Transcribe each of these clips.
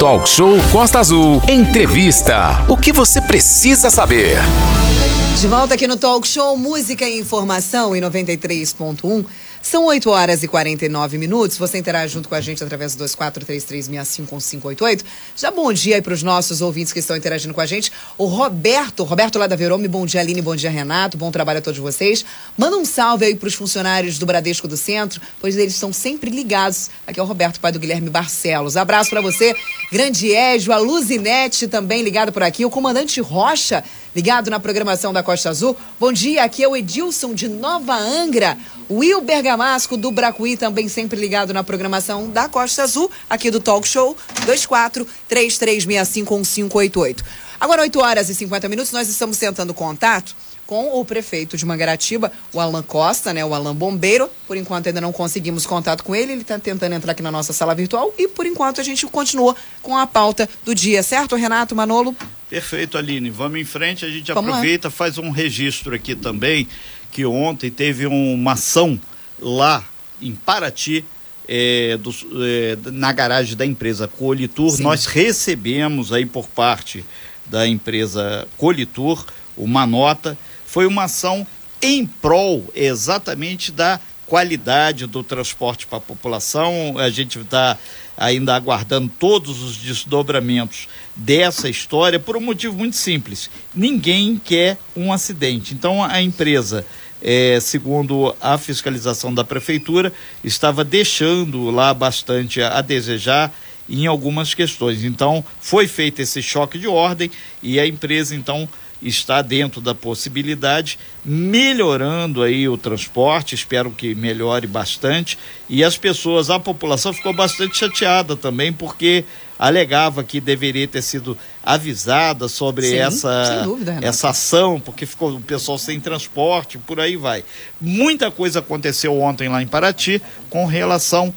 Talk Show Costa Azul. Entrevista. O que você precisa saber? De volta aqui no Talk Show Música e Informação em 93.1. São 8 horas e 49 minutos. Você interage junto com a gente através do 2433651588. Já bom dia aí para os nossos ouvintes que estão interagindo com a gente. O Roberto, Roberto lá da Verome, bom dia Aline, bom dia Renato, bom trabalho a todos vocês. Manda um salve aí para os funcionários do Bradesco do Centro, pois eles estão sempre ligados. Aqui é o Roberto, pai do Guilherme Barcelos. Abraço para você, Grande Égio, a Luzinete também ligado por aqui, o comandante Rocha ligado na programação da Costa Azul. Bom dia, aqui é o Edilson de Nova Angra. Will Bergamasco do Bracuí também sempre ligado na programação da Costa Azul, aqui do Talk Show 24 33651588. Agora 8 horas e 50 minutos, nós estamos tentando contato com o prefeito de Mangaratiba, o Alan Costa, né, o Alan Bombeiro. Por enquanto ainda não conseguimos contato com ele, ele está tentando entrar aqui na nossa sala virtual e por enquanto a gente continua com a pauta do dia, certo, Renato Manolo? Perfeito, Aline. Vamos em frente, a gente Vamos aproveita, lá. faz um registro aqui também, que ontem teve uma ação lá em Paraty, é, do, é, na garagem da empresa Colitur. Sim. Nós recebemos aí por parte da empresa Colitur uma nota. Foi uma ação em prol exatamente da qualidade do transporte para a população. A gente está ainda aguardando todos os desdobramentos dessa história por um motivo muito simples. Ninguém quer um acidente. Então a empresa, é, segundo a fiscalização da prefeitura, estava deixando lá bastante a, a desejar em algumas questões. Então foi feito esse choque de ordem e a empresa então está dentro da possibilidade, melhorando aí o transporte, espero que melhore bastante. E as pessoas, a população ficou bastante chateada também, porque alegava que deveria ter sido avisada sobre Sim, essa, dúvida, essa ação, porque ficou o pessoal sem transporte, por aí vai. Muita coisa aconteceu ontem lá em Paraty com relação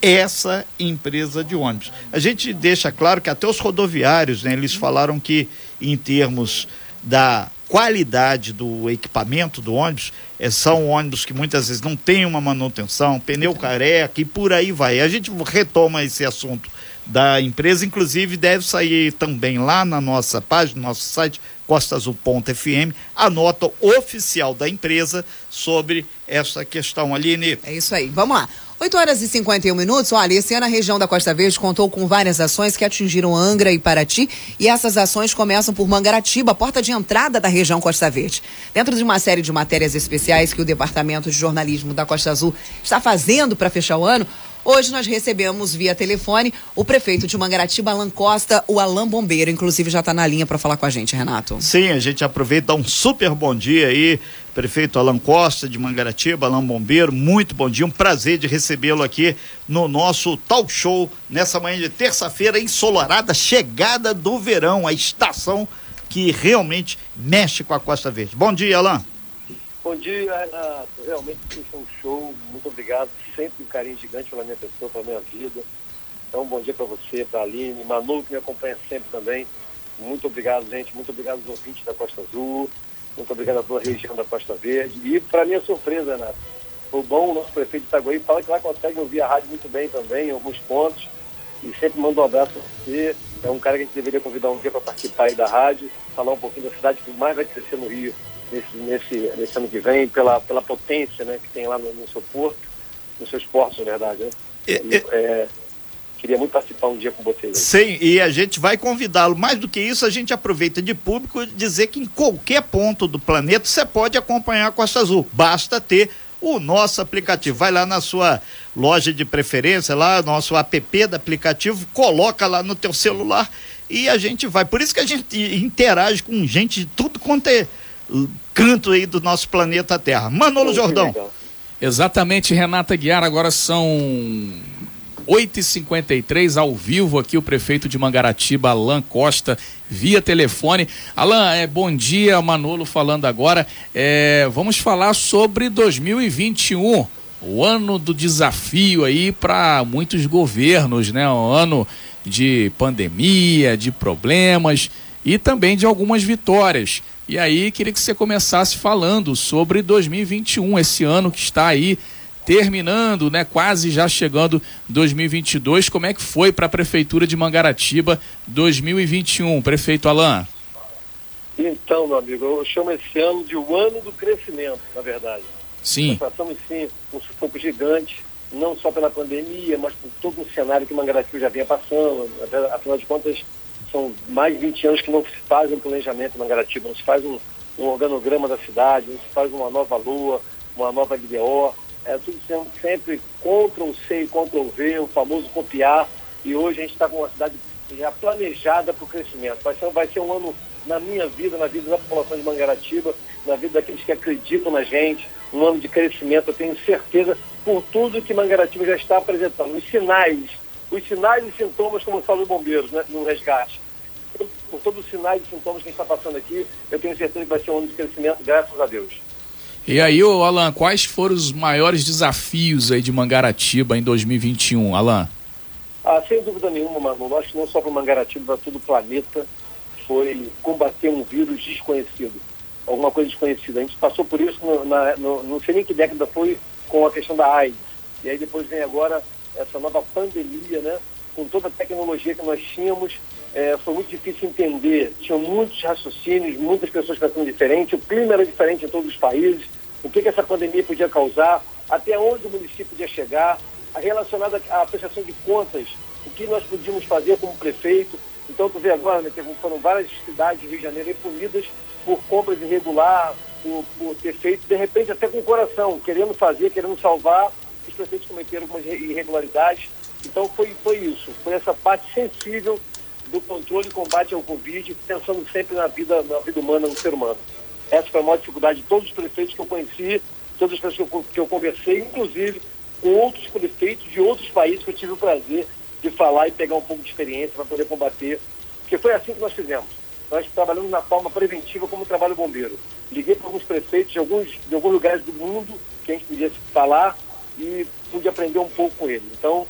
essa empresa de ônibus. A gente deixa claro que até os rodoviários, né, eles falaram que em termos da qualidade do equipamento do ônibus, é, são ônibus que muitas vezes não tem uma manutenção, pneu careca e por aí vai. A gente retoma esse assunto da empresa, inclusive deve sair também lá na nossa página, no nosso site costasazul.fm, a nota oficial da empresa sobre essa questão. Aline. É isso aí, vamos lá. 8 horas e 51 minutos. Olha, esse ano a região da Costa Verde contou com várias ações que atingiram Angra e Paraty. E essas ações começam por Mangaratiba, porta de entrada da região Costa Verde. Dentro de uma série de matérias especiais que o Departamento de Jornalismo da Costa Azul está fazendo para fechar o ano, Hoje nós recebemos via telefone o prefeito de Mangaratiba, Alan Costa, o Alan Bombeiro, inclusive já está na linha para falar com a gente, Renato. Sim, a gente aproveita um super bom dia aí, prefeito Alan Costa de Mangaratiba, Alan Bombeiro, muito bom dia, um prazer de recebê-lo aqui no nosso talk show nessa manhã de terça-feira ensolarada, chegada do verão, a estação que realmente mexe com a Costa Verde. Bom dia, Alan. Bom dia, Renato. Realmente foi um show. Muito obrigado. Sempre um carinho gigante pela minha pessoa, pela minha vida. Então, bom dia para você, para Aline, Manu, que me acompanha sempre também. Muito obrigado, gente. Muito obrigado aos ouvintes da Costa Azul. Muito obrigado a toda a região da Costa Verde. E, para minha surpresa, Renato, o bom, o nosso prefeito de Itaguaí fala que lá consegue ouvir a rádio muito bem também, em alguns pontos. E sempre manda um abraço para você. É um cara que a gente deveria convidar um dia para participar aí da rádio, falar um pouquinho da cidade que mais vai crescer no Rio nesse, nesse, nesse ano que vem, pela, pela potência né, que tem lá no, no seu porto, nos seus portos, na verdade. Né? É, e, é, queria muito participar um dia com vocês. Sim, e a gente vai convidá-lo. Mais do que isso, a gente aproveita de público dizer que em qualquer ponto do planeta você pode acompanhar a Costa Azul. Basta ter o nosso aplicativo. Vai lá na sua loja de preferência, lá, nosso app do aplicativo, coloca lá no teu celular e a gente vai. Por isso que a gente interage com gente de tudo quanto é canto aí do nosso planeta Terra. Manolo Jordão. Exatamente, Renata Guiar, agora são 8h53 ao vivo aqui o prefeito de Mangaratiba, Alain Costa, via telefone. Alain, é, bom dia, Manolo falando agora. É, vamos falar sobre 2021, o ano do desafio aí para muitos governos, né? Um ano de pandemia, de problemas e também de algumas vitórias. E aí, queria que você começasse falando sobre 2021, esse ano que está aí terminando, né? Quase já chegando 2022. Como é que foi para a prefeitura de Mangaratiba 2021, prefeito Alain? Então, meu amigo, eu chamo esse ano de o ano do crescimento, na verdade. Sim. Nós passamos sim um sufoco gigante, não só pela pandemia, mas por todo o cenário que Mangaratiba já vinha passando. Afinal de contas, são mais de 20 anos que não se faz um planejamento em Mangaratiba, não se faz um, um organograma da cidade, não se faz uma nova lua, uma nova LDO. É tudo sempre Ctrl-C e Ctrl-V, o famoso copiar. E hoje a gente está com uma cidade já planejada para o crescimento. Vai ser, vai ser um ano na minha vida, na vida da população de Mangaratiba, na vida daqueles que acreditam na gente, um ano de crescimento, eu tenho certeza, por tudo que Mangaratiba já está apresentando. Os sinais, os sinais e sintomas, como falam os bombeiros né, no resgate. Por todos os sinais e sintomas que a gente está passando aqui, eu tenho certeza que vai ser um ano de crescimento, graças a Deus. E aí, ô Alan, quais foram os maiores desafios aí de Mangaratiba em 2021, Alan? Ah, sem dúvida nenhuma, Manu. Acho que não só para Mangaratiba, para todo o planeta, foi combater um vírus desconhecido, alguma coisa desconhecida. A gente passou por isso, no, na, no, não sei nem que década foi, com a questão da AIDS. E aí depois vem agora essa nova pandemia, né? Com toda a tecnologia que nós tínhamos, é, foi muito difícil entender. Tinham muitos raciocínios, muitas pessoas pensando diferente, o clima era diferente em todos os países, o que, que essa pandemia podia causar, até onde o município podia chegar, relacionada à prestação de contas, o que nós podíamos fazer como prefeito. Então, tu vê agora, né, foram várias cidades do Rio de Janeiro punidas por compras irregular, por, por ter feito, de repente, até com o coração, querendo fazer, querendo salvar, os prefeitos cometeram algumas irregularidades. Então, foi, foi isso, foi essa parte sensível do controle e combate ao Covid, pensando sempre na vida, na vida humana, no ser humano. Essa foi a maior dificuldade de todos os prefeitos que eu conheci, todas as pessoas que eu, que eu conversei, inclusive com outros prefeitos de outros países que eu tive o prazer de falar e pegar um pouco de experiência para poder combater. Porque foi assim que nós fizemos. Nós trabalhamos na forma preventiva como trabalho bombeiro. Liguei para alguns prefeitos de alguns, de alguns lugares do mundo que a gente podia falar e pude aprender um pouco com ele. Então,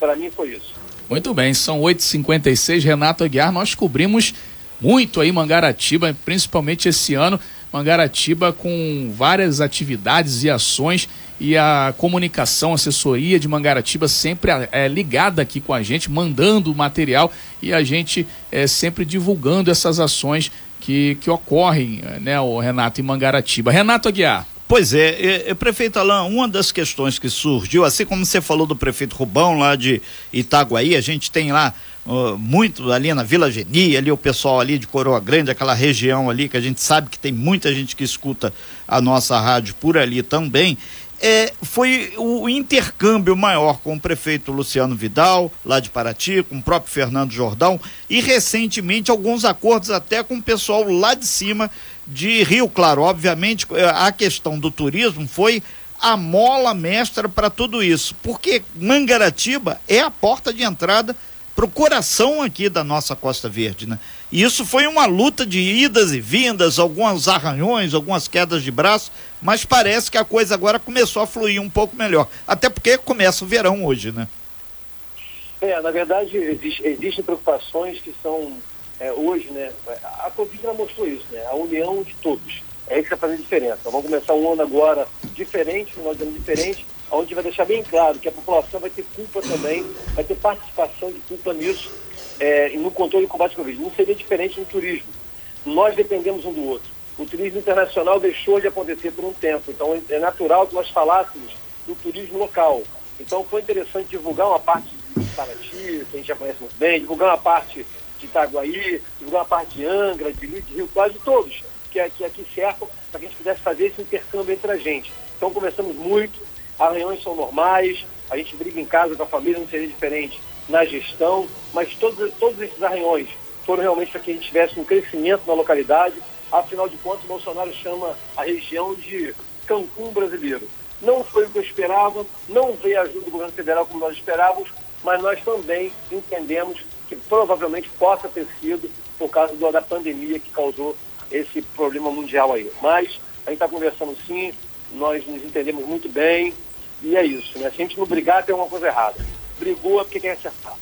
para mim foi isso. Muito bem, são 8h56. Renato Aguiar, nós cobrimos muito aí Mangaratiba, principalmente esse ano. Mangaratiba com várias atividades e ações e a comunicação, assessoria de Mangaratiba sempre é, ligada aqui com a gente, mandando material e a gente é, sempre divulgando essas ações que, que ocorrem, né, o Renato, em Mangaratiba. Renato Aguiar. Pois é, é, é, prefeito Alain, uma das questões que surgiu, assim como você falou do prefeito Rubão lá de Itaguaí, a gente tem lá uh, muito ali na Vila Geni, ali o pessoal ali de Coroa Grande, aquela região ali que a gente sabe que tem muita gente que escuta a nossa rádio por ali também. É, foi o intercâmbio maior com o prefeito Luciano Vidal, lá de Paraty, com o próprio Fernando Jordão, e recentemente alguns acordos até com o pessoal lá de cima de Rio Claro. Obviamente, é, a questão do turismo foi a mola mestra para tudo isso, porque Mangaratiba é a porta de entrada para o coração aqui da nossa Costa Verde, né? E isso foi uma luta de idas e vindas, alguns arranhões, algumas quedas de braço, mas parece que a coisa agora começou a fluir um pouco melhor. Até porque começa o verão hoje, né? É, na verdade, existe, existem preocupações que são é, hoje, né? A Covid já mostrou isso, né? A união de todos. É isso que está fazendo diferença. Então, vamos começar um ano agora diferente, um ano diferente, onde vai deixar bem claro que a população vai ter culpa também, vai ter participação de culpa nisso, é, no controle e combate ao Covid. Não seria diferente no turismo. Nós dependemos um do outro. O turismo internacional deixou de acontecer por um tempo, então é natural que nós falássemos do turismo local. Então foi interessante divulgar uma parte de Paraty, que a gente já conhece muito bem, divulgar uma parte de Itaguaí, divulgar uma parte de Angra, de de Rio quase todos que, que aqui cercam, para que a gente pudesse fazer esse intercâmbio entre a gente. Então começamos muito, as reuniões são normais, a gente briga em casa com a família, não seria diferente na gestão, mas todos, todos esses arranhões foram realmente para que a gente tivesse um crescimento na localidade. Afinal de contas, o Bolsonaro chama a região de Cancún brasileiro. Não foi o que eu esperava, não veio a ajuda do governo federal como nós esperávamos, mas nós também entendemos que provavelmente possa ter sido por causa da pandemia que causou esse problema mundial aí. Mas a gente está conversando sim, nós nos entendemos muito bem, e é isso, né? Se a gente não brigar, tem alguma coisa errada. Brigou é porque quer acertar.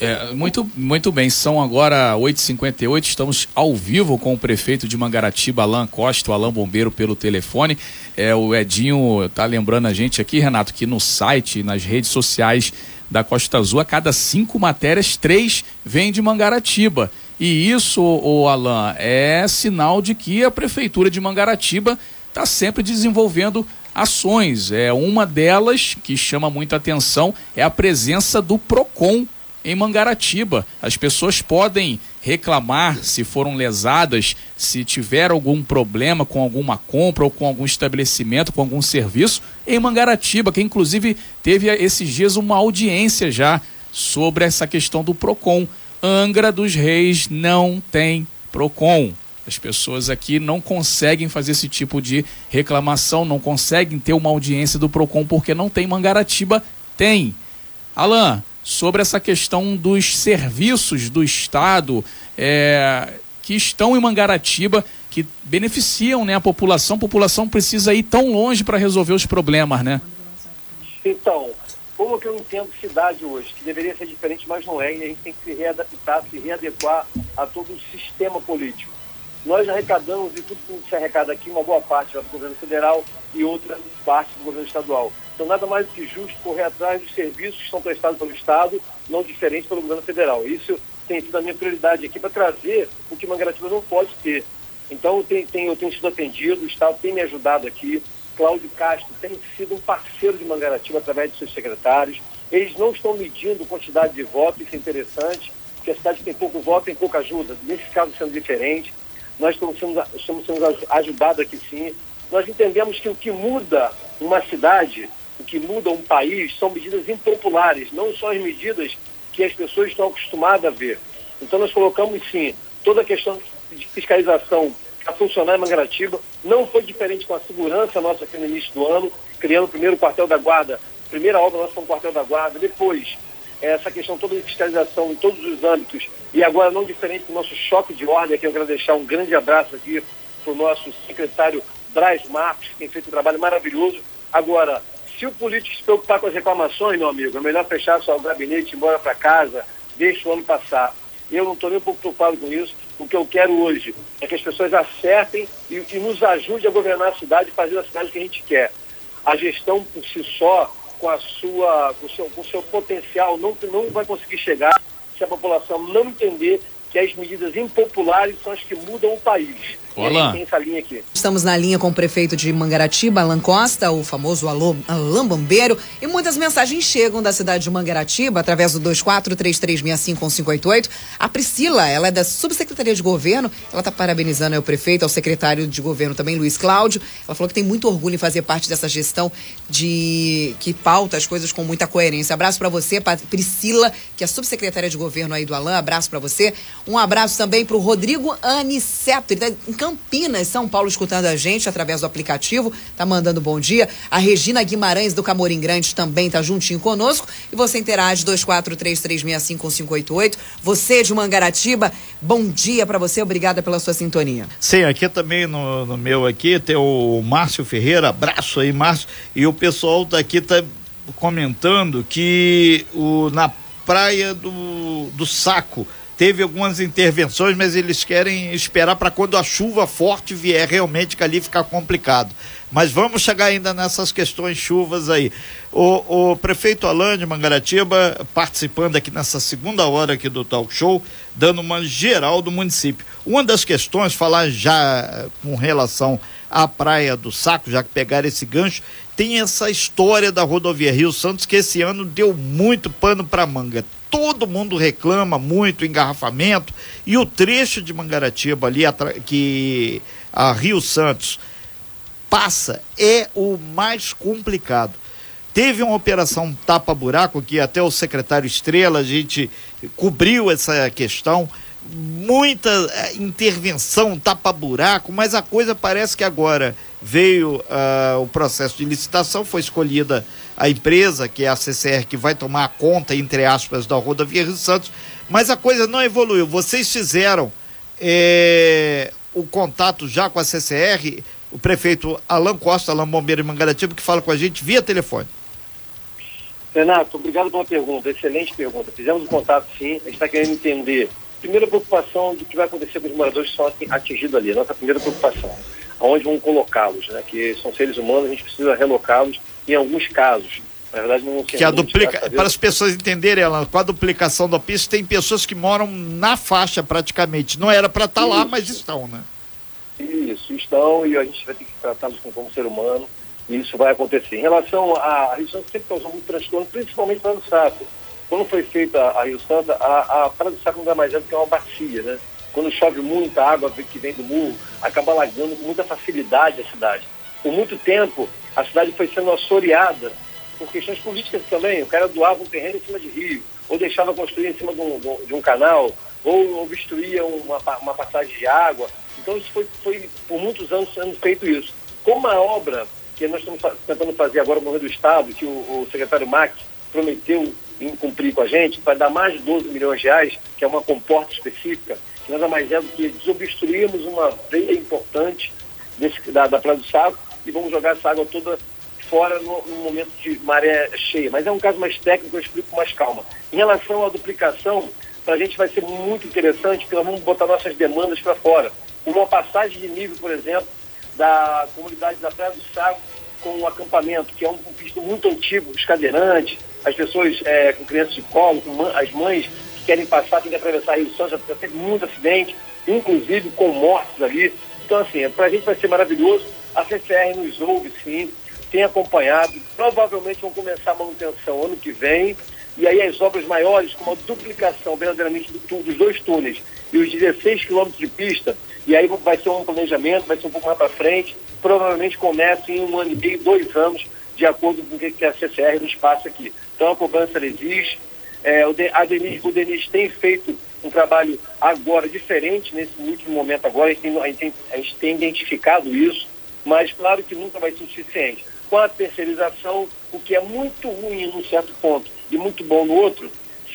É, muito, muito bem, são agora 8h58, estamos ao vivo com o prefeito de Mangaratiba, Alain Costa, o Alain Bombeiro, pelo telefone. É, o Edinho tá lembrando a gente aqui, Renato, que no site, nas redes sociais da Costa Azul, a cada cinco matérias, três vêm de Mangaratiba. E isso, o Alain, é sinal de que a prefeitura de Mangaratiba está sempre desenvolvendo ações. É uma delas que chama muita atenção é a presença do Procon em Mangaratiba. As pessoas podem reclamar se foram lesadas, se tiver algum problema com alguma compra ou com algum estabelecimento, com algum serviço em Mangaratiba, que inclusive teve esses dias uma audiência já sobre essa questão do Procon. Angra dos Reis não tem Procon. As pessoas aqui não conseguem fazer esse tipo de reclamação, não conseguem ter uma audiência do Procon porque não tem Mangaratiba. Tem. Alain, sobre essa questão dos serviços do Estado é, que estão em Mangaratiba, que beneficiam né, a população. A população precisa ir tão longe para resolver os problemas, né? Então, como que eu entendo cidade hoje, que deveria ser diferente, mas não é, e a gente tem que se readaptar, se readequar a todo o sistema político. Nós arrecadamos, e tudo que se arrecada aqui, uma boa parte vai para o governo federal e outra parte do governo estadual. Então, nada mais do que justo correr atrás dos serviços que são prestados pelo Estado, não diferente pelo governo federal. Isso tem sido a minha prioridade aqui para trazer o que Mangaratiba não pode ter. Então, tenho, eu tenho sido atendido, o Estado tem me ajudado aqui. Cláudio Castro tem sido um parceiro de Mangaratiba através de seus secretários. Eles não estão medindo quantidade de votos, isso é interessante, porque a cidade tem pouco voto, tem pouca ajuda. Nesse caso, sendo diferente. Nós estamos sendo, estamos sendo ajudados aqui sim. Nós entendemos que o que muda uma cidade o que muda um país são medidas impopulares, não são as medidas que as pessoas estão acostumadas a ver. Então nós colocamos sim toda a questão de fiscalização a funcionar em Mangaratiba. Não foi diferente com a segurança nossa aqui no início do ano, criando o primeiro quartel da guarda, primeira obra nossa foi o quartel da guarda, depois essa questão toda de fiscalização em todos os âmbitos, e agora não diferente do nosso choque de ordem, que eu quero deixar um grande abraço aqui para o nosso secretário Braz Marcos, que tem feito um trabalho maravilhoso. Agora, se o político se preocupar com as reclamações, meu amigo, é melhor fechar só o gabinete, ir embora para casa, deixa o ano passar. Eu não estou nem um pouco preocupado com isso. O que eu quero hoje é que as pessoas acertem e, e nos ajudem a governar a cidade e fazer a cidade que a gente quer. A gestão por si só, com a sua, com o seu, com seu potencial, não, não vai conseguir chegar se a população não entender que as medidas impopulares são as que mudam o país. Olá. Tem essa linha aqui. Estamos na linha com o prefeito de Mangaratiba, Alan Costa, o famoso Alô, Alan Bombeiro, e muitas mensagens chegam da cidade de Mangaratiba através do 2433651588. A Priscila, ela é da subsecretaria de governo, ela está parabenizando o prefeito, ao secretário de governo também, Luiz Cláudio. Ela falou que tem muito orgulho em fazer parte dessa gestão de que pauta as coisas com muita coerência. Abraço para você, Priscila, que é subsecretária de governo aí do Alan. Abraço para você. Um abraço também para o Rodrigo Aniceto, ele está em Campinas, São Paulo, escutando a gente através do aplicativo, tá mandando bom dia. A Regina Guimarães do Camorim Grande também tá juntinho conosco. E você interage 2433651588. Você de Mangaratiba, bom dia para você, obrigada pela sua sintonia. Sim, aqui também no, no meu aqui tem o Márcio Ferreira, abraço aí, Márcio. E o pessoal daqui tá comentando que o, na praia do, do Saco teve algumas intervenções, mas eles querem esperar para quando a chuva forte vier realmente que ali ficar complicado. Mas vamos chegar ainda nessas questões chuvas aí. O, o prefeito Alain de Mangaratiba participando aqui nessa segunda hora aqui do talk show, dando uma geral do município. Uma das questões, falar já com relação à Praia do Saco, já que pegaram esse gancho, tem essa história da rodovia Rio Santos que esse ano deu muito pano para manga todo mundo reclama muito engarrafamento e o trecho de Mangaratiba ali que a Rio Santos passa é o mais complicado. Teve uma operação tapa-buraco que até o secretário Estrela a gente cobriu essa questão, muita eh, intervenção, tapa-buraco, mas a coisa parece que agora veio uh, o processo de licitação, foi escolhida a empresa, que é a CCR, que vai tomar conta, entre aspas, da rodovia Rio Santos, mas a coisa não evoluiu. Vocês fizeram é, o contato já com a CCR, o prefeito Alan Costa, Alan Bombeiro Mangaratiba, que fala com a gente via telefone. Renato, obrigado pela pergunta, excelente pergunta. Fizemos um contato sim, a gente está querendo entender. Primeira preocupação do que vai acontecer com os moradores que são atingidos ali, nossa primeira preocupação. Aonde vão colocá-los, né? Que são seres humanos, a gente precisa relocá-los em alguns casos. Na verdade, não Que a duplica, para as pessoas entenderem, ela, com a duplicação da pista, tem pessoas que moram na faixa praticamente. Não era para estar tá lá, mas estão, né? Isso, estão e a gente vai ter que tratá-los como ser humano e isso vai acontecer. Em relação à Rio Santa, sempre causou muito transtorno, principalmente para o Saco. Quando foi feita a Rio Santa, a, a Praia do Saco não dá mais nada porque é uma bacia, né? Quando chove muita água que vem do muro, acaba alagando com muita facilidade a cidade. Por muito tempo, a cidade foi sendo assoreada por questões políticas também. O cara doava um terreno em cima de rio, ou deixava construir em cima de um, de um canal, ou obstruía uma, uma passagem de água. Então isso foi, foi por muitos anos sendo feito isso. Como a obra que nós estamos tentando fazer agora no governo do Estado, que o, o secretário Max prometeu em cumprir com a gente, vai dar mais de 12 milhões de reais, que é uma comporta específica, nada mais é do que desobstruirmos uma veia importante desse, da, da Praia do Saco e vamos jogar essa água toda fora no, no, momento de maré cheia. Mas é um caso mais técnico, eu explico com mais calma. Em relação à duplicação, para a gente vai ser muito interessante, porque nós vamos botar nossas demandas para fora. Uma passagem de nível, por exemplo, da comunidade da Praia do Saco com o acampamento, que é um pisto muito antigo, os cadeirantes, as pessoas é, com crianças de colo, com as mães querem passar, tem que atravessar Rio Santos, já teve muito acidente, inclusive com mortes ali. Então, assim, para a gente vai ser maravilhoso. A CCR nos ouve, sim, tem acompanhado. Provavelmente vão começar a manutenção ano que vem. E aí as obras maiores, como a duplicação verdadeiramente do, dos dois túneis e os 16 quilômetros de pista, e aí vai ser um planejamento, vai ser um pouco mais para frente, provavelmente começa em um ano e meio, dois anos, de acordo com o que a CCR nos passa aqui. Então a cobrança existe, é, o, Denis, o Denis tem feito um trabalho agora diferente, nesse último momento agora, a gente, tem, a, gente tem, a gente tem identificado isso, mas claro que nunca vai ser suficiente. Com a terceirização, o que é muito ruim num certo ponto e muito bom no outro,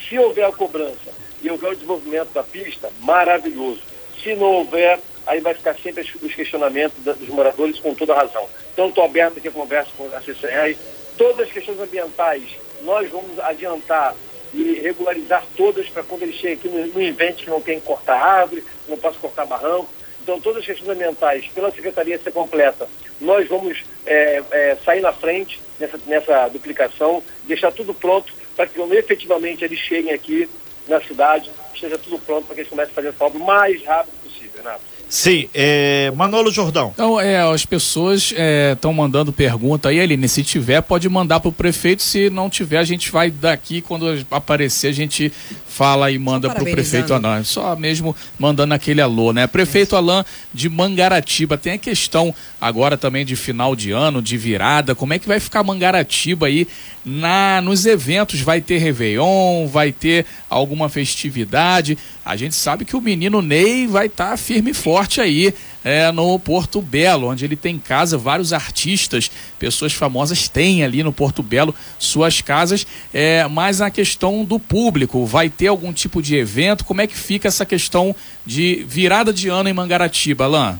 se houver a cobrança e houver o desenvolvimento da pista, maravilhoso. Se não houver, aí vai ficar sempre os questionamentos dos moradores com toda razão. Então, estou aberto aqui a conversa com a CCR. Todas as questões ambientais, nós vamos adiantar e regularizar todas para quando ele chega aqui no, no evento que não tem que cortar árvore, não posso cortar barranco. Então, todas as questões ambientais, pela Secretaria ser completa, nós vamos é, é, sair na frente nessa, nessa duplicação, deixar tudo pronto para que quando efetivamente eles cheguem aqui na cidade, esteja tudo pronto para que eles comecem a fazer essa obra o mais rápido possível, Renato. Sim, é, Manolo Jordão. Então, é, as pessoas estão é, mandando pergunta. Aí, Aline, se tiver, pode mandar para o prefeito, se não tiver, a gente vai daqui, quando aparecer, a gente fala e manda para o prefeito Alain. Só mesmo mandando aquele alô, né? Prefeito Alain de Mangaratiba, tem a questão agora também de final de ano, de virada, como é que vai ficar Mangaratiba aí na nos eventos? Vai ter Réveillon, vai ter alguma festividade? A gente sabe que o menino Ney vai estar tá firme e forte aí é, no Porto Belo, onde ele tem casa, vários artistas, pessoas famosas têm ali no Porto Belo suas casas, é, mas a questão do público, vai ter algum tipo de evento? Como é que fica essa questão de virada de ano em Mangaratiba, Alain?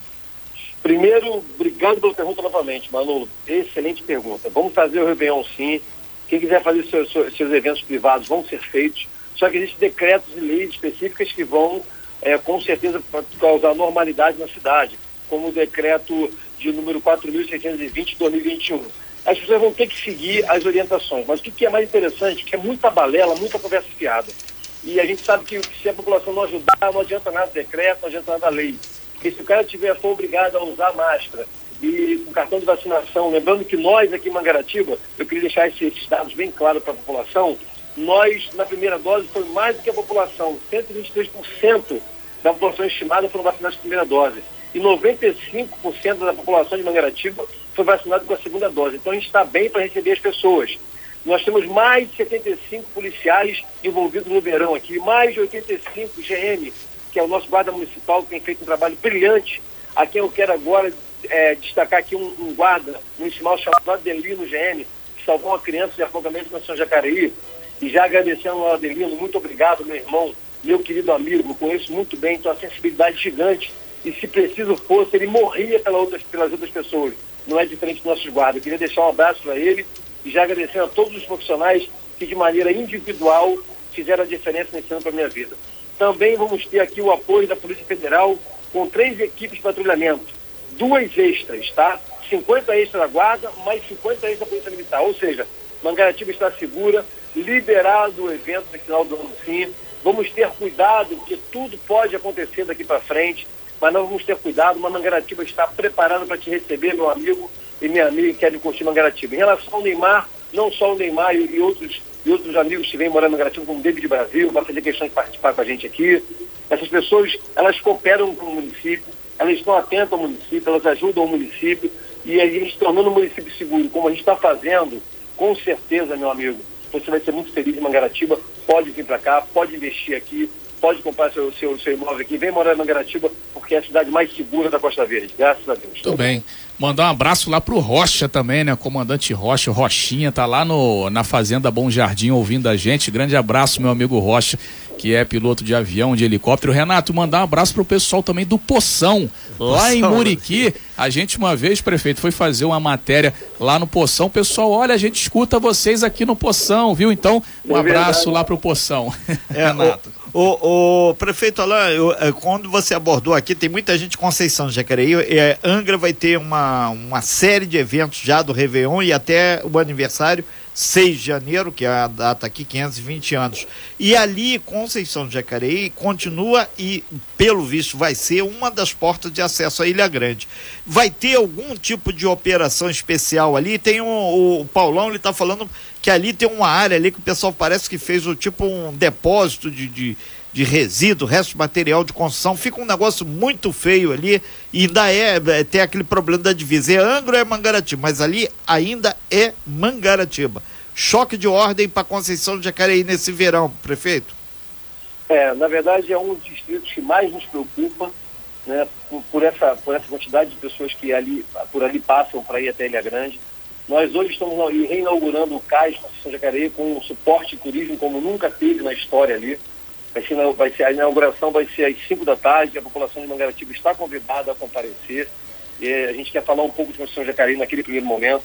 Primeiro, obrigado pela pergunta novamente, Manolo. Excelente pergunta. Vamos fazer o Réveillon sim. Quem quiser fazer seus, seus eventos privados vão ser feitos. Só que existem decretos e leis específicas que vão é, com certeza causar normalidade na cidade, como o decreto de número 4.620 de 2021. As pessoas vão ter que seguir as orientações, mas o que, é mais interessante, que é muita balela, muita conversa fiada. E a gente sabe que se a população não ajudar, não adianta nada decreto, não adianta nada lei. Porque se o cara tiver for obrigado a usar máscara e com cartão de vacinação, lembrando que nós aqui em Mangaratiba, eu queria deixar esses dados bem claros para a população, nós, na primeira dose, foi mais do que a população. 123% da população estimada foram vacinados com a primeira dose. E 95% da população de Mangaratiba foi vacinada com a segunda dose. Então a gente está bem para receber as pessoas. Nós temos mais de 75 policiais envolvidos no verão aqui, mais de 85 GM, que é o nosso guarda municipal, que tem feito um trabalho brilhante. A quem eu quero agora é, destacar aqui um, um guarda municipal chamado Adelino GM, que salvou uma criança de afogamento na São Jacareí. E já agradecendo ao Adelino, muito obrigado, meu irmão, meu querido amigo, conheço muito bem, então a sensibilidade gigante. E se preciso fosse, ele morria pelas outras, pelas outras pessoas. Não é diferente dos nossos guardas. Eu queria deixar um abraço para ele e já agradecendo a todos os profissionais que de maneira individual fizeram a diferença nesse ano para a minha vida. Também vamos ter aqui o apoio da Polícia Federal com três equipes de patrulhamento, duas extras, tá? 50 extras da guarda, mais 50 extras da Polícia Militar. Ou seja, Mangaratiba está segura, liberado o evento no final do ano sim. Vamos ter cuidado, porque tudo pode acontecer daqui para frente, mas nós vamos ter cuidado. Mangaratiba está preparada para te receber, meu amigo e minha amiga que querem curtir Mangaratiba. Em relação ao Neymar, não só o Neymar e, e outros, e outros amigos que vêm morando no Mangaratiba, como o David Brasil, vai fazer questão de participar com a gente aqui. Essas pessoas, elas cooperam com o município, elas estão atentas ao município, elas ajudam o município e a gente tornando o município seguro, como a gente está fazendo, com certeza, meu amigo, você vai ser muito feliz em Mangaratiba, pode vir para cá, pode investir aqui, pode comprar seu, seu, seu imóvel aqui, vem morar em Mangaratiba, porque é a cidade mais segura da Costa Verde, graças a Deus. Tudo bem. Mandar um abraço lá pro Rocha também, né? Comandante Rocha, Rochinha, tá lá no, na Fazenda Bom Jardim ouvindo a gente. Grande abraço, meu amigo Rocha, que é piloto de avião, de helicóptero. Renato, mandar um abraço pro pessoal também do Poção, lá em Muriqui. A gente, uma vez, prefeito, foi fazer uma matéria lá no Poção. Pessoal, olha, a gente escuta vocês aqui no Poção, viu? Então, um é abraço lá pro Poção. É, Renato. O, o, prefeito Alain, eu, é, quando você abordou aqui, tem muita gente de Conceição de Jacareí. É, Angra vai ter uma, uma série de eventos já do Réveillon e até o aniversário, 6 de janeiro, que é a data aqui, 520 anos. E ali, Conceição de Jacareí continua e, pelo visto, vai ser uma das portas de acesso à Ilha Grande. Vai ter algum tipo de operação especial ali? Tem um, o Paulão, ele está falando que ali tem uma área ali que o pessoal parece que fez o tipo um depósito de, de, de resíduo, resto de material de construção. Fica um negócio muito feio ali e ainda é, é tem aquele problema da divisa. É Angro é Mangaratiba, mas ali ainda é Mangaratiba. Choque de ordem para Conceição de Jacareí nesse verão, prefeito? É, na verdade é um dos distritos que mais nos preocupa, né, por, por essa, por essa quantidade de pessoas que ali, por ali passam para ir até Ilha Grande. Nós hoje estamos reinaugurando o CAIS Conceição Jacareí com um suporte turismo como nunca teve na história ali. Vai ser, vai ser, a inauguração vai ser às 5 da tarde, a população de Mangaratiba está convidada a comparecer. E a gente quer falar um pouco de Conceição Jacareí naquele primeiro momento.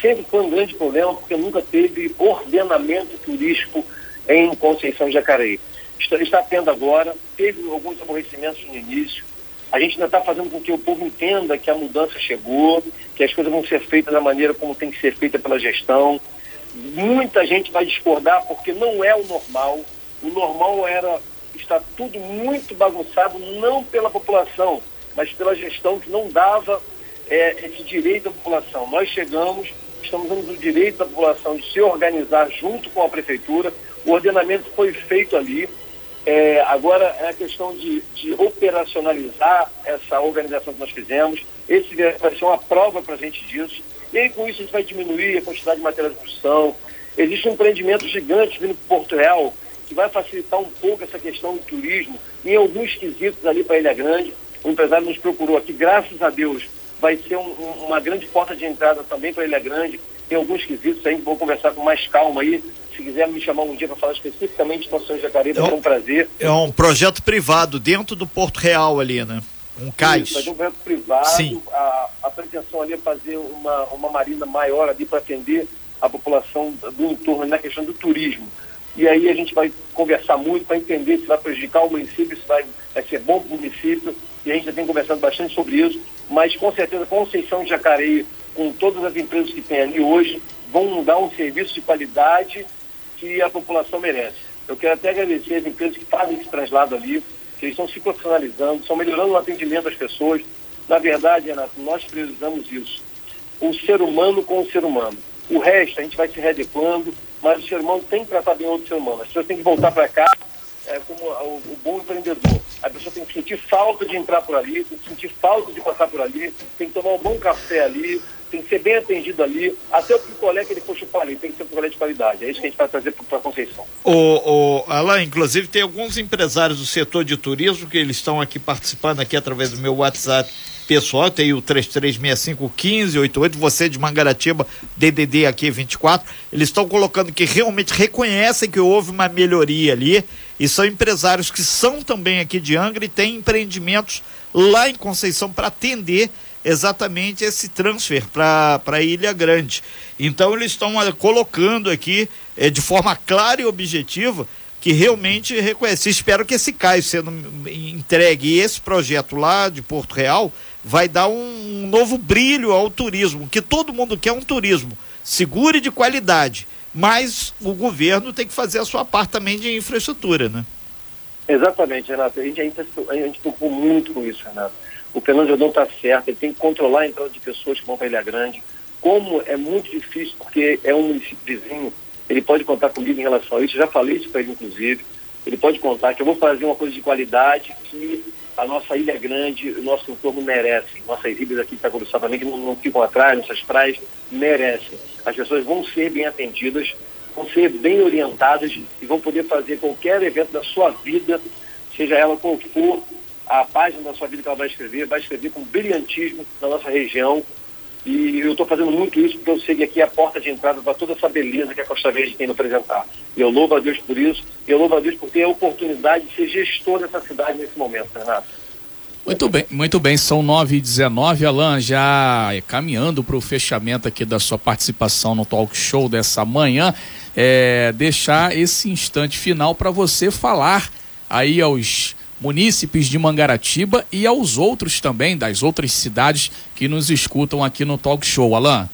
Sempre foi um grande problema porque nunca teve ordenamento turístico em Conceição Jacareí. Está, está tendo agora, teve alguns aborrecimentos no início, a gente ainda está fazendo com que o povo entenda que a mudança chegou, que as coisas vão ser feitas da maneira como tem que ser feita pela gestão. Muita gente vai discordar porque não é o normal. O normal era estar tudo muito bagunçado, não pela população, mas pela gestão que não dava é, esse direito à população. Nós chegamos, estamos dando o direito à população de se organizar junto com a prefeitura. O ordenamento foi feito ali é, agora é a questão de, de, operacionalizar essa organização que nós fizemos. Esse vai ser uma prova para a gente disso. E aí, com isso, a gente vai diminuir a quantidade de material de construção. Existe um empreendimento gigante vindo para Porto Real que vai facilitar um pouco essa questão do turismo em alguns quesitos ali para Ilha Grande. O empresário nos procurou aqui, graças a Deus, vai ser um, uma grande porta de entrada também para Ilha Grande. Tem alguns quesitos aí, vou conversar com mais calma aí se quiser me chamar um dia para falar especificamente de Estação Jacareí, é um, um prazer. É um projeto privado dentro do Porto Real ali, né? Um cais. Isso, é um projeto privado. Sim. A, a pretensão ali é fazer uma, uma marina maior ali para atender a população do entorno na questão do turismo. E aí a gente vai conversar muito para entender se vai prejudicar o município, se vai, vai ser bom para o município. E a gente já tem conversado bastante sobre isso. Mas com certeza Conceição de Jacareí, com todas as empresas que tem ali hoje, vão dar um serviço de qualidade que a população merece. Eu quero até agradecer as empresas que fazem esse translado ali, que estão se profissionalizando, estão melhorando o atendimento às pessoas. Na verdade, Renato, nós priorizamos isso. O ser humano com o ser humano. O resto a gente vai se readequando, mas o ser humano tem que tratar bem outro ser humano. As pessoas têm que voltar para cá é, como o, o, bom empreendedor. A pessoa tem que sentir falta de entrar por ali, tem que sentir falta de passar por ali, tem que tomar um bom café ali, tem que ser bem atendido ali, até o picolé que ele for chupar ali, tem que ser um picolé de qualidade. É isso que a gente vai trazer para a Conceição. O, o, Alain, inclusive tem alguns empresários do setor de turismo que eles estão aqui participando aqui através do meu WhatsApp pessoal, tem o 33651588, você de Mangaratiba, DDD aqui 24, eles estão colocando que realmente reconhecem que houve uma melhoria ali e são empresários que são também aqui de Angra e têm empreendimentos lá em Conceição para atender exatamente esse transfer para a Ilha Grande. Então eles estão colocando aqui é, de forma clara e objetiva que realmente reconhece. Espero que esse cais sendo entregue e esse projeto lá de Porto Real vai dar um novo brilho ao turismo, que todo mundo quer um turismo seguro e de qualidade, mas o governo tem que fazer a sua parte também de infraestrutura, né? Exatamente, Renato. A gente, a gente, preocupou muito com isso, Renato. O Fernando Jordão está certo, ele tem que controlar a entrada de pessoas que vão para Ilha Grande. Como é muito difícil, porque é um município vizinho, ele pode contar comigo em relação a isso. Eu já falei isso para ele, inclusive. Ele pode contar que eu vou fazer uma coisa de qualidade que a nossa Ilha Grande, o nosso entorno merece. Nossas ilhas aqui em Itacuruçá também, que não, não ficam atrás, nossas praias, merecem. As pessoas vão ser bem atendidas, vão ser bem orientadas e vão poder fazer qualquer evento da sua vida, seja ela qual for, a página da sua vida que ela vai escrever, vai escrever com brilhantismo na nossa região, e eu estou fazendo muito isso porque eu sei que aqui é a porta de entrada para toda essa beleza que a Costa Verde tem no apresentar. E eu louvo a Deus por isso, e eu louvo a Deus por ter a oportunidade de ser gestor dessa cidade nesse momento, Renato. Muito bem, muito bem, são 9 e 19 Alan, já caminhando para o fechamento aqui da sua participação no talk show dessa manhã, é, deixar esse instante final para você falar aí aos munícipes de Mangaratiba e aos outros também, das outras cidades que nos escutam aqui no Talk Show. Alain.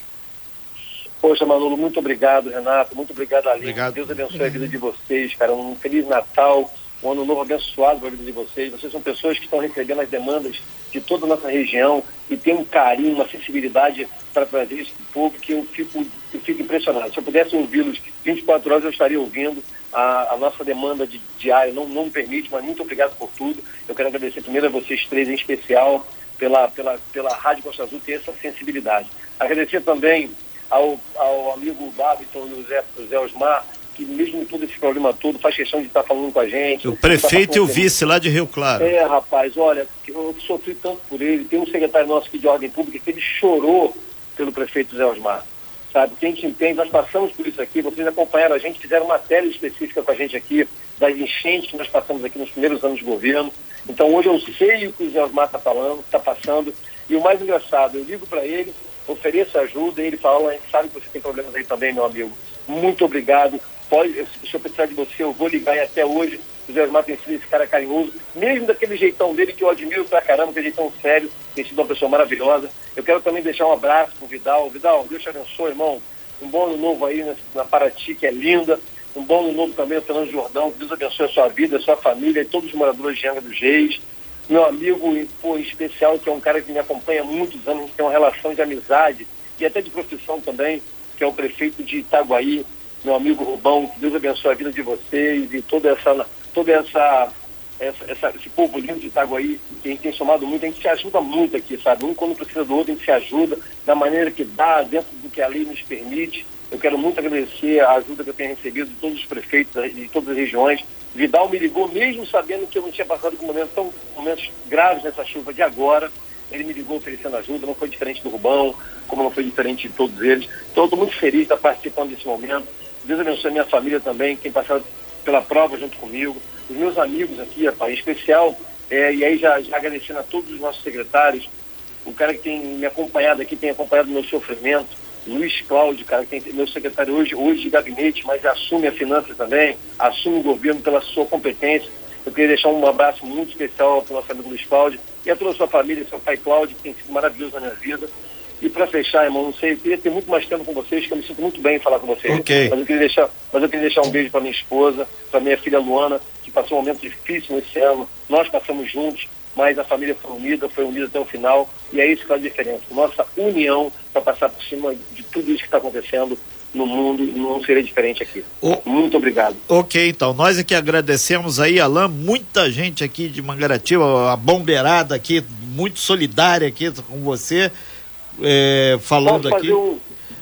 Poxa, Manolo, muito obrigado, Renato. Muito obrigado, Aline. Obrigado. Deus abençoe a vida de vocês, cara. Um Feliz Natal, um ano novo abençoado para a vida de vocês. Vocês são pessoas que estão recebendo as demandas de toda a nossa região e tem um carinho, uma sensibilidade para trazer isso para o povo que eu fico, eu fico impressionado. Se eu pudesse ouvi-los 24 horas, eu estaria ouvindo a, a nossa demanda de diária não, não me permite, mas muito obrigado por tudo. Eu quero agradecer primeiro a vocês três em especial pela, pela, pela Rádio Costa Azul ter essa sensibilidade. Agradecer também ao, ao amigo Babiton e o o Zé Osmar, que mesmo todo esse problema todo faz questão de estar falando com a gente. O prefeito tá e o vice lá de Rio Claro. É, rapaz, olha, eu sofri tanto por ele. Tem um secretário nosso aqui de ordem pública que ele chorou pelo prefeito Zé Osmar sabe? Que a gente entende, nós passamos por isso aqui, vocês acompanharam a gente, fizeram uma matéria específica com a gente aqui, das enchentes que nós passamos aqui nos primeiros anos de governo. Então hoje eu sei o que o Zé Osmar está falando, está passando, e o mais engraçado, eu ligo para ele, ofereço ajuda, e ele fala, a gente sabe que você tem problemas aí também, meu amigo. Muito obrigado. Pode, se eu precisar de você, eu vou ligar e até hoje o Zé Osmar tem sido esse cara carinhoso, mesmo daquele jeitão dele que eu admiro pra caramba, aquele jeitão sério, tem sido uma pessoa maravilhosa. Eu quero também deixar um abraço pro Vidal. Vidal, Deus te abençoe, irmão. Um bom ano novo aí na, na Paraty, que é linda. Um bom ano novo também ao Fernando Jordão. Deus abençoe a sua vida, a sua família e todos os moradores de Angra dos Reis. Meu amigo, pô, em especial, que é um cara que me acompanha há muitos anos, tem uma relação de amizade e até de profissão também, que é o prefeito de Itaguaí, meu amigo Rubão. Que Deus abençoe a vida de vocês e toda essa toda essa, essa, essa, esse povo lindo de Itaguaí, que a gente tem somado muito, a gente se ajuda muito aqui, sabe? Um quando precisa do outro, a gente se ajuda da maneira que dá, dentro do que a lei nos permite. Eu quero muito agradecer a ajuda que eu tenho recebido de todos os prefeitos de todas as regiões. Vidal me ligou, mesmo sabendo que eu não tinha passado por momentos tão momentos graves nessa chuva de agora. Ele me ligou oferecendo ajuda, não foi diferente do Rubão, como não foi diferente de todos eles. Então, eu estou muito feliz de estar participando desse momento. Deus abençoe a minha família também, quem passaram pela prova junto comigo, os meus amigos aqui, rapaz, em especial, é, e aí já, já agradecendo a todos os nossos secretários, o cara que tem me acompanhado aqui, tem acompanhado o meu sofrimento, Luiz Cláudio, cara, que tem meu secretário hoje, hoje de gabinete, mas assume a finança também, assume o governo pela sua competência. Eu queria deixar um abraço muito especial para o nosso amigo Luiz Cláudio e a toda a sua família, seu pai Cláudio, que tem sido maravilhoso na minha vida. E para fechar, irmão, não sei, eu queria ter muito mais tempo com vocês, que eu me sinto muito bem em falar com vocês. Okay. Mas eu queria deixar, mas eu queria deixar um beijo para minha esposa, para minha filha Luana, que passou um momento difícil nesse ano. Nós passamos juntos, mas a família foi unida, foi unida até o final, e é isso que faz a diferença. Nossa união para passar por cima de tudo isso que está acontecendo no mundo não seria diferente aqui. O... Muito obrigado. Ok, então, nós aqui agradecemos aí, Alain, muita gente aqui de Mangaratiba, a bombeirada aqui, muito solidária aqui com você é, falando aqui. Um,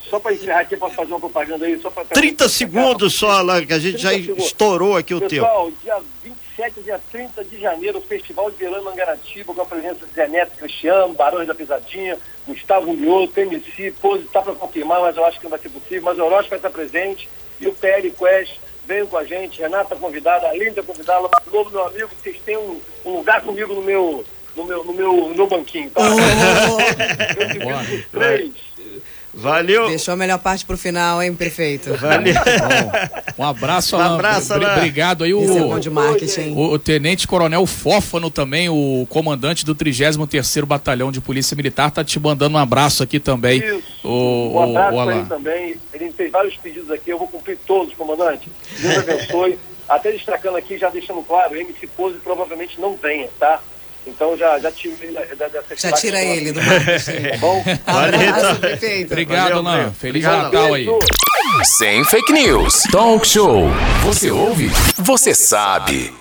só para encerrar aqui, posso fazer uma propaganda aí? Só pra 30 segundos só, lá, que a gente já segundos. estourou aqui o Pessoal, tempo. Pessoal, dia 27 dia 30 de janeiro, o Festival de Verão Mangaratiba, com a presença de Zé Neto Cristiano, Barões da Pisadinha, Gustavo Mioto, MC, Pose, está para confirmar, mas eu acho que não vai ser possível, mas o Orochi vai estar presente, e o PL Quest veio com a gente, Renata convidada, a Linda convidada, Lobo, meu amigo, vocês têm um, um lugar comigo no meu no meu, no meu, no meu banquinho, tá? Oh. Eu divido três. Valeu. Deixou a melhor parte pro final, hein, prefeito? Valeu. um abraço, Alain. Um abraço, Alain. Obrigado aí. O, é bom de marketing. O, o, Tenente Coronel Fófano também, o comandante do 33º Batalhão de Polícia Militar, tá te mandando um abraço aqui também. Isso. O, um abraço o, o também. Ele fez vários pedidos aqui, eu vou cumprir todos, comandante. Deus abençoe. Até destacando aqui, já deixando claro, o MC Pose provavelmente não venha, tá? Então já, já tira dessa Já tira ele do marketing. Tá bom? Abraço, prefeito. Obrigado, Alain. Feliz Natal aí. Sem fake news. Talk show. Você ouve? Você sabe.